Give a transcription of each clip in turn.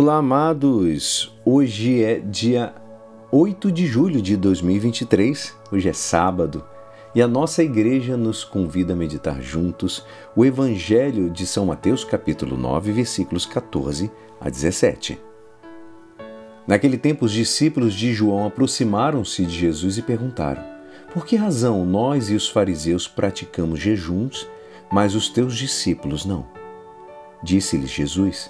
Olá, amados! Hoje é dia 8 de julho de 2023, hoje é sábado, e a nossa igreja nos convida a meditar juntos o Evangelho de São Mateus, capítulo 9, versículos 14 a 17. Naquele tempo, os discípulos de João aproximaram-se de Jesus e perguntaram: Por que razão nós e os fariseus praticamos jejuns, mas os teus discípulos não? Disse-lhes Jesus: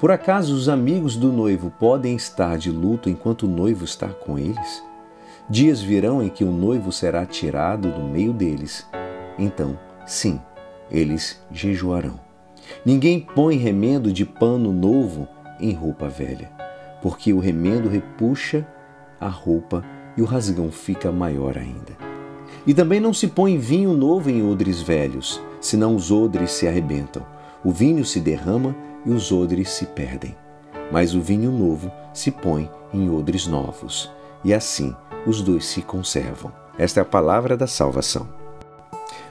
por acaso os amigos do noivo podem estar de luto enquanto o noivo está com eles? Dias virão em que o noivo será tirado do meio deles. Então, sim, eles jejuarão. Ninguém põe remendo de pano novo em roupa velha, porque o remendo repuxa a roupa e o rasgão fica maior ainda. E também não se põe vinho novo em odres velhos, senão os odres se arrebentam. O vinho se derrama e os odres se perdem. Mas o vinho novo se põe em odres novos, e assim os dois se conservam. Esta é a palavra da salvação.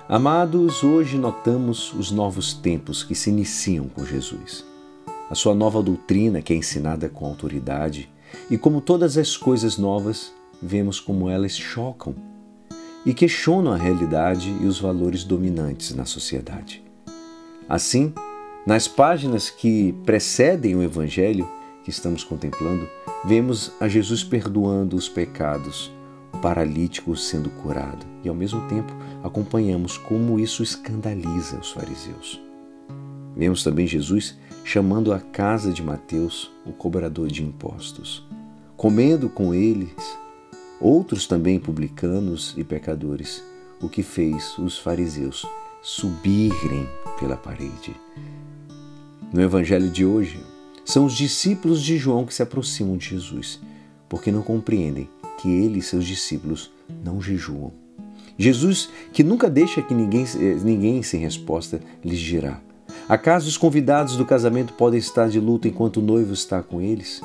Amados, hoje notamos os novos tempos que se iniciam com Jesus. A sua nova doutrina, que é ensinada com autoridade, e como todas as coisas novas, vemos como elas chocam e questionam a realidade e os valores dominantes na sociedade. Assim, nas páginas que precedem o Evangelho que estamos contemplando, vemos a Jesus perdoando os pecados, o paralítico sendo curado e, ao mesmo tempo, acompanhamos como isso escandaliza os fariseus. Vemos também Jesus chamando a casa de Mateus, o cobrador de impostos, comendo com eles outros também publicanos e pecadores, o que fez os fariseus subirem pela parede no Evangelho de hoje, são os discípulos de João que se aproximam de Jesus, porque não compreendem que ele e seus discípulos não jejuam. Jesus, que nunca deixa que ninguém, ninguém sem resposta, lhes dirá: Acaso os convidados do casamento podem estar de luto enquanto o noivo está com eles?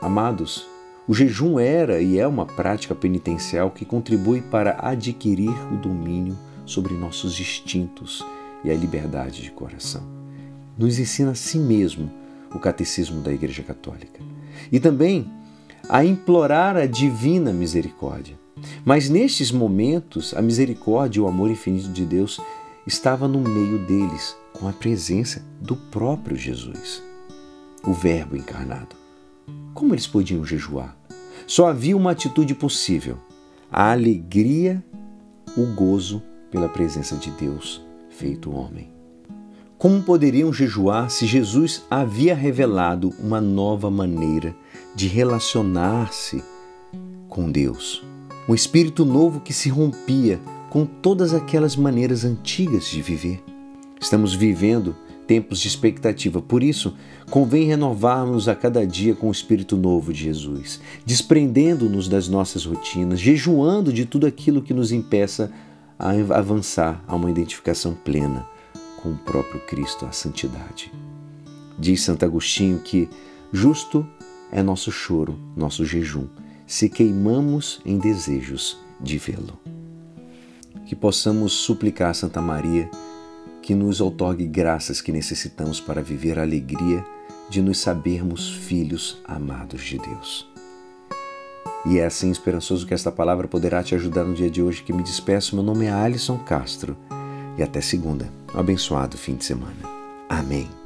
Amados, o jejum era e é uma prática penitencial que contribui para adquirir o domínio sobre nossos instintos e a liberdade de coração nos ensina a si mesmo o catecismo da Igreja Católica. E também a implorar a divina misericórdia. Mas nestes momentos, a misericórdia e o amor infinito de Deus estava no meio deles, com a presença do próprio Jesus, o Verbo encarnado. Como eles podiam jejuar? Só havia uma atitude possível: a alegria, o gozo pela presença de Deus feito homem. Como poderiam jejuar se Jesus havia revelado uma nova maneira de relacionar-se com Deus? Um espírito novo que se rompia com todas aquelas maneiras antigas de viver. Estamos vivendo tempos de expectativa, por isso, convém renovarmos a cada dia com o espírito novo de Jesus, desprendendo-nos das nossas rotinas, jejuando de tudo aquilo que nos impeça a avançar a uma identificação plena com o próprio Cristo, a santidade. Diz Santo Agostinho que justo é nosso choro, nosso jejum, se queimamos em desejos de vê-lo. Que possamos suplicar a Santa Maria que nos outorgue graças que necessitamos para viver a alegria de nos sabermos filhos amados de Deus. E é assim esperançoso que esta palavra poderá te ajudar no dia de hoje que me despeço. Meu nome é Alisson Castro e até segunda. Um abençoado fim de semana. Amém.